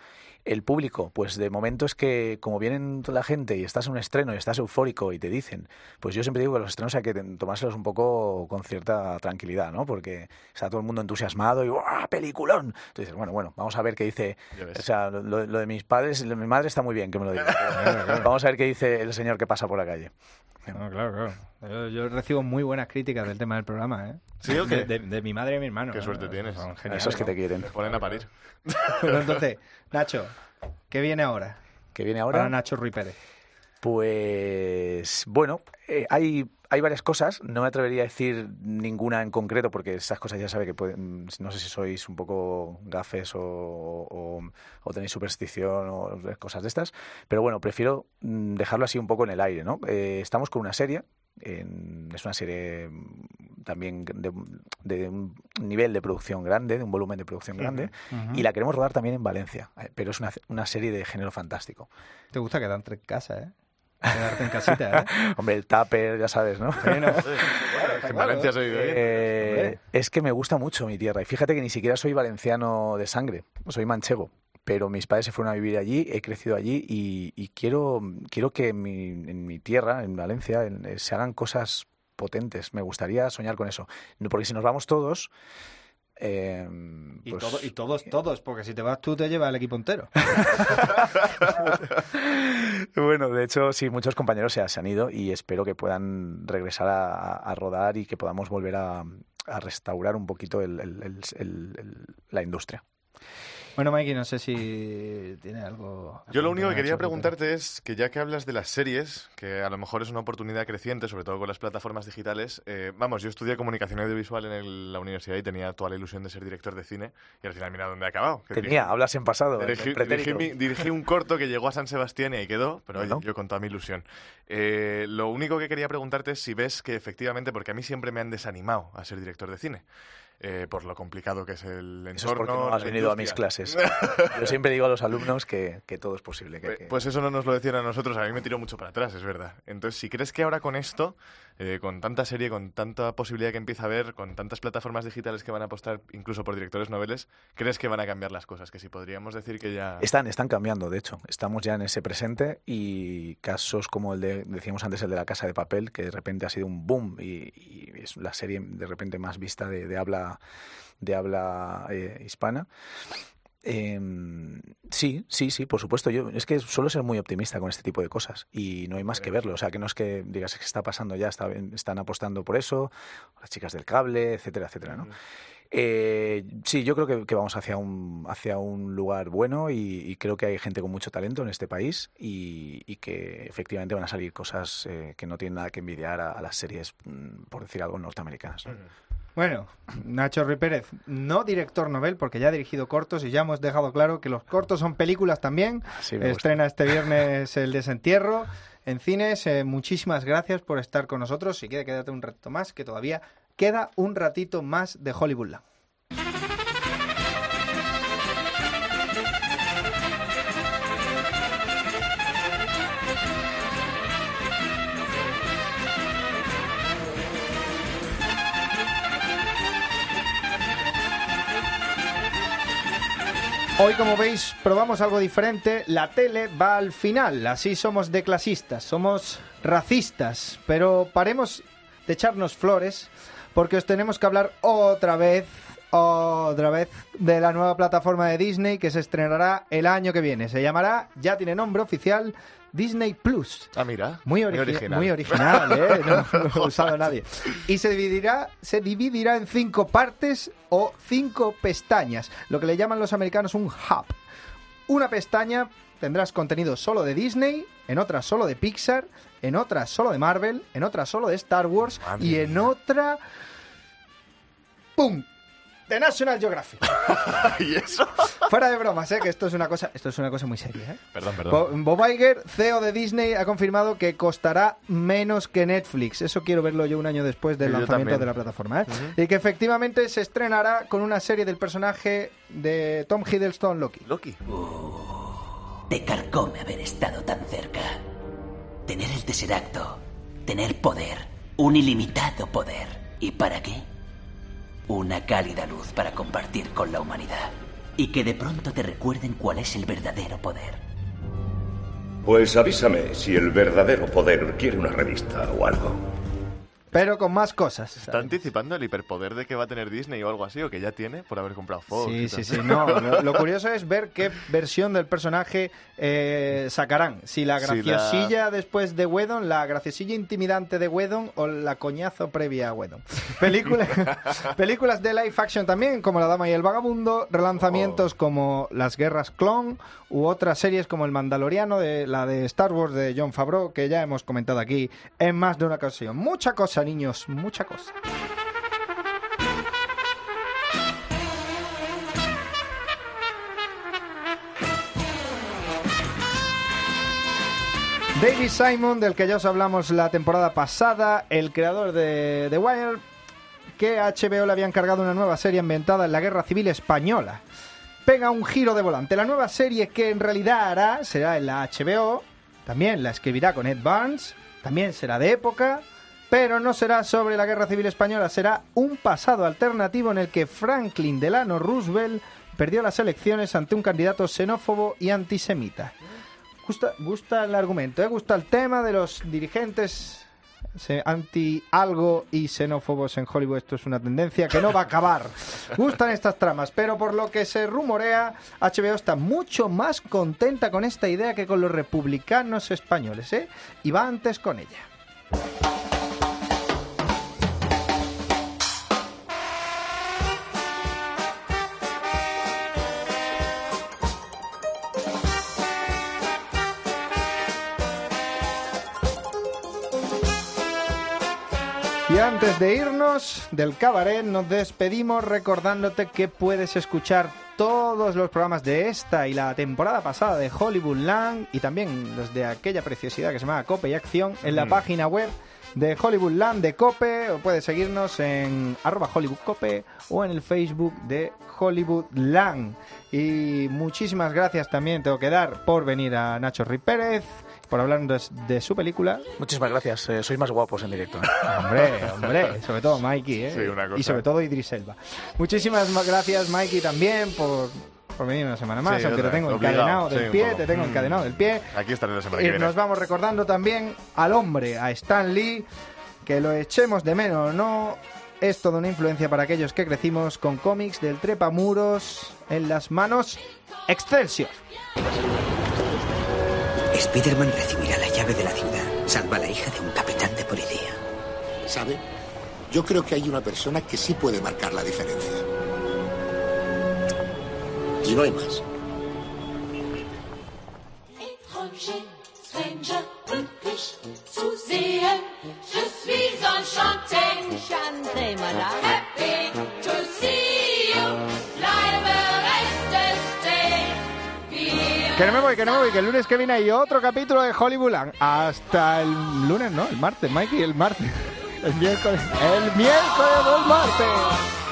El público, pues de momento es que como vienen toda la gente y estás en un estreno y estás eufórico y te dicen, pues yo siempre digo que los estrenos hay que tomárselos un poco con cierta tranquilidad, ¿no? Porque está todo el mundo entusiasmado y ¡guau, peliculón! Entonces dices, bueno, bueno, vamos a ver qué dice, o sea, lo, lo de mis padres, lo de mi madre está muy bien que me lo diga. *laughs* Vamos a ver qué dice el señor que pasa por la calle. No, claro, claro. Yo, yo recibo muy buenas críticas del tema del programa, ¿eh? ¿Sí o qué? De, de- de mi madre y mi hermano. Qué suerte tienes. Son geniales. Esos que te quieren. Te ponen a parir. Pero entonces, Nacho, ¿qué viene ahora? ¿Qué viene ahora? Para Nacho Ruiz Pérez. Pues bueno, eh, hay, hay varias cosas. No me atrevería a decir ninguna en concreto porque esas cosas ya sabe que pueden, no sé si sois un poco gafes o, o- o tenéis superstición o cosas de estas. Pero bueno, prefiero mm, dejarlo así un poco en el aire, ¿no? Eh, estamos con una serie. en- es una serie también de, de un nivel de producción grande, de un volumen de producción grande, y la queremos rodar también en Valencia, eh, pero es una, una serie de género fantástico. Te gusta quedarte en casa, ¿eh? Quedarte en casita, ¿eh? *laughs* Hombre, el tupper, ya sabes, ¿no? *laughs* Bueno, En Valencia bien. Eh, es que me gusta mucho mi tierra. Y fíjate que ni siquiera soy valenciano de sangre, soy manchego. Pero mis padres se fueron a vivir allí, he crecido allí y, y quiero, quiero que en mi, en mi tierra, en Valencia, en- eh, se hagan cosas potentes. Me gustaría soñar con eso. No, Porque si nos vamos todos... eh, Y, pues- todo- y todos, todos, porque si te vas tú te llevas el equipo entero. *laughs* Bueno, de hecho, sí, muchos compañeros se, han ido y espero que puedan regresar a, a rodar y que podamos volver a, a restaurar un poquito el- la industria. Bueno, Mikey, no sé si tiene algo... Yo lo único que quería preguntarte es que ya que hablas de las series, que a lo mejor es una oportunidad creciente, sobre todo con las plataformas digitales, eh, vamos, yo estudié comunicación audiovisual en el- la universidad y tenía toda la ilusión de ser director de cine y al final mira dónde he acabado. que Tenía, hablas en pasado. en dirigí, pretérito. dirigí mi- dirigí un corto que llegó a San Sebastián y ahí quedó, pero oye, yo con toda mi ilusión. Eh, lo único que quería preguntarte es si ves que efectivamente, porque a mí siempre me han desanimado a ser director de cine. Eh, por lo complicado que es el entorno. Eso es porque no has venido a mis clases. *laughs* Yo siempre digo a los alumnos que, que todo es posible. que- Pues- que- Pues eso no nos lo decían a nosotros, a mí me tiró mucho para atrás, es verdad. Entonces, si crees que ahora con esto, eh, con tanta serie, con tanta posibilidad que empieza a haber, con tantas plataformas digitales que van a apostar incluso por directores noveles, ¿crees que van a cambiar las cosas? Que si podríamos decir que ya... Están, están cambiando, de hecho. Estamos ya en ese presente y casos como el de, decíamos antes, el de la Casa de Papel, que de repente ha sido un boom y, es la serie de repente más vista de, de habla, de habla eh, hispana. Em, sí, sí, sí, por supuesto. Yo es que suelo ser muy optimista con este tipo de cosas y no hay más que verlo. O sea, que no es que digas que está pasando ya, está, están apostando por eso, las chicas del cable, etcétera, etcétera, ¿no? Eh, sí, yo creo que, que vamos hacia un, hacia un lugar bueno y, y creo que hay gente con mucho talento en este país y, y que efectivamente van a salir cosas eh, que no tienen nada que envidiar a, a las series, mm, por decir algo, norteamericanas. ¿no? Bueno, Nacho Rui Pérez, no director novel, porque ya ha dirigido cortos y ya hemos dejado claro que los cortos son películas también. Sí. Estrena este viernes El Desentierro en cines. Eh, muchísimas gracias por estar con nosotros. Si quiere quédate un ratito más, que todavía queda un ratito más de Hollywoodland. Hoy, como veis, probamos algo diferente. La tele va al final. Así somos de clasistas, somos racistas. Pero paremos de echarnos flores porque os tenemos que hablar otra vez, otra vez, de la nueva plataforma de Disney que se estrenará el año que viene. Se llamará, ya tiene nombre oficial, Disney Plus. Ah, mira. Muy, Muy origi- original. muy original, ¿eh? No, no lo ha usado nadie. Y se dividirá, se dividirá en cinco partes o cinco pestañas, lo que le llaman los americanos un hub. Una pestaña tendrás contenido solo de Disney, en otra solo de Pixar, en otra solo de Marvel, en otra solo de Star Wars Madre y en otra... ¡Pum! De National Geographic. *laughs* ¿Y eso? Fuera de bromas, ¿eh? que esto es una cosa, esto es una cosa muy seria. ¿eh? Perdón, perdón. Bob Iger, CEO de Disney, ha confirmado que costará menos que Netflix. Eso quiero verlo yo un año después del yo lanzamiento también. de la plataforma. ¿eh? Y que efectivamente se estrenará con una serie del personaje de Tom Hiddleston, Loki. Loki. Te carcome haber estado tan cerca. Tener el Tesseracto. Tener poder. Un ilimitado poder. ¿Y para qué? Una cálida luz para compartir con la humanidad. Y que de pronto te recuerden cuál es el verdadero poder. Pues avísame si el verdadero poder quiere una revista o algo. Pero con más cosas. ¿Está anticipando el hiperpoder de que va a tener Disney o algo así? ¿O que ya tiene por haber comprado Fox? Sí, sí, sí. No, *laughs* lo, lo curioso es ver qué versión del personaje eh, sacarán. Si la Si la- graciosilla después de Wedon, la graciosilla intimidante de Wedon o la coñazo previa a Wedon. *laughs* Película- *laughs* películas de live action también, como La Dama y el Vagabundo, relanzamientos Oh. como Las Guerras Clon u otras series como El Mandaloriano, de la de Star Wars de John Favreau, que ya hemos comentado aquí en más de una ocasión. Mucha cosa, niños, mucha cosa. David Simon, del que ya os hablamos la temporada pasada, el creador de The Wire, que a HBO le había encargado una nueva serie ambientada en la Guerra Civil Española. Pega un giro de volante. La nueva serie que en realidad hará será en la HBO, también la escribirá con Ed Barnes, también será de época, pero no será sobre la Guerra Civil Española, será un pasado alternativo en el que Franklin Delano Roosevelt perdió las elecciones ante un candidato xenófobo y antisemita. Gusta, gusta el argumento, ¿eh? gusta el tema de los dirigentes anti algo y xenófobos en Hollywood. Esto es una tendencia que no va a acabar. *laughs* Gustan estas tramas, pero por lo que se rumorea, HBO está mucho más contenta con esta idea que con los republicanos españoles, ¿eh? Y va antes con ella. Antes de irnos del cabaret, nos despedimos recordándote que puedes escuchar todos los programas de esta y la temporada pasada de Hollywoodland y también los de aquella preciosidad que se llama Cope y Acción en la Mm. página web de Hollywoodland de Cope o puedes seguirnos en arroba hollywoodcope o en el Facebook de Hollywoodland. Y muchísimas gracias también tengo que dar por venir a Nacho Rui Pérez, por hablarnos de su película. Muchísimas gracias. eh, sois más guapos en directo. ¿eh? *laughs* Hombre, hombre, sobre todo Mikey, ¿eh? Sí, una cosa. Y sobre todo Idris Elba. Muchísimas ma- gracias, Mikey, también por, por venir una semana más, Sí, aunque te tengo encadenado del sí, pie, te tengo Mm. encadenado del pie. Aquí estaré la semana Y que viene. nos vamos recordando también al hombre, a Stan Lee, que lo echemos de menos o no. Es toda una influencia para aquellos que crecimos con cómics del trepamuros en las manos. Excelsior. Spider-Man recibirá la llave de la ciudad. Salva a la hija de un capitán de policía. ¿Sabe? Yo creo que hay una persona que sí puede marcar la diferencia. Y no hay más. Je suis. Enchanté, madame. Que no me voy, que no me voy, que el lunes que viene hay otro capítulo de Hollywood. Hasta el lunes, no, el martes, Mikey, el martes. *laughs* El miércoles. El miércoles el martes.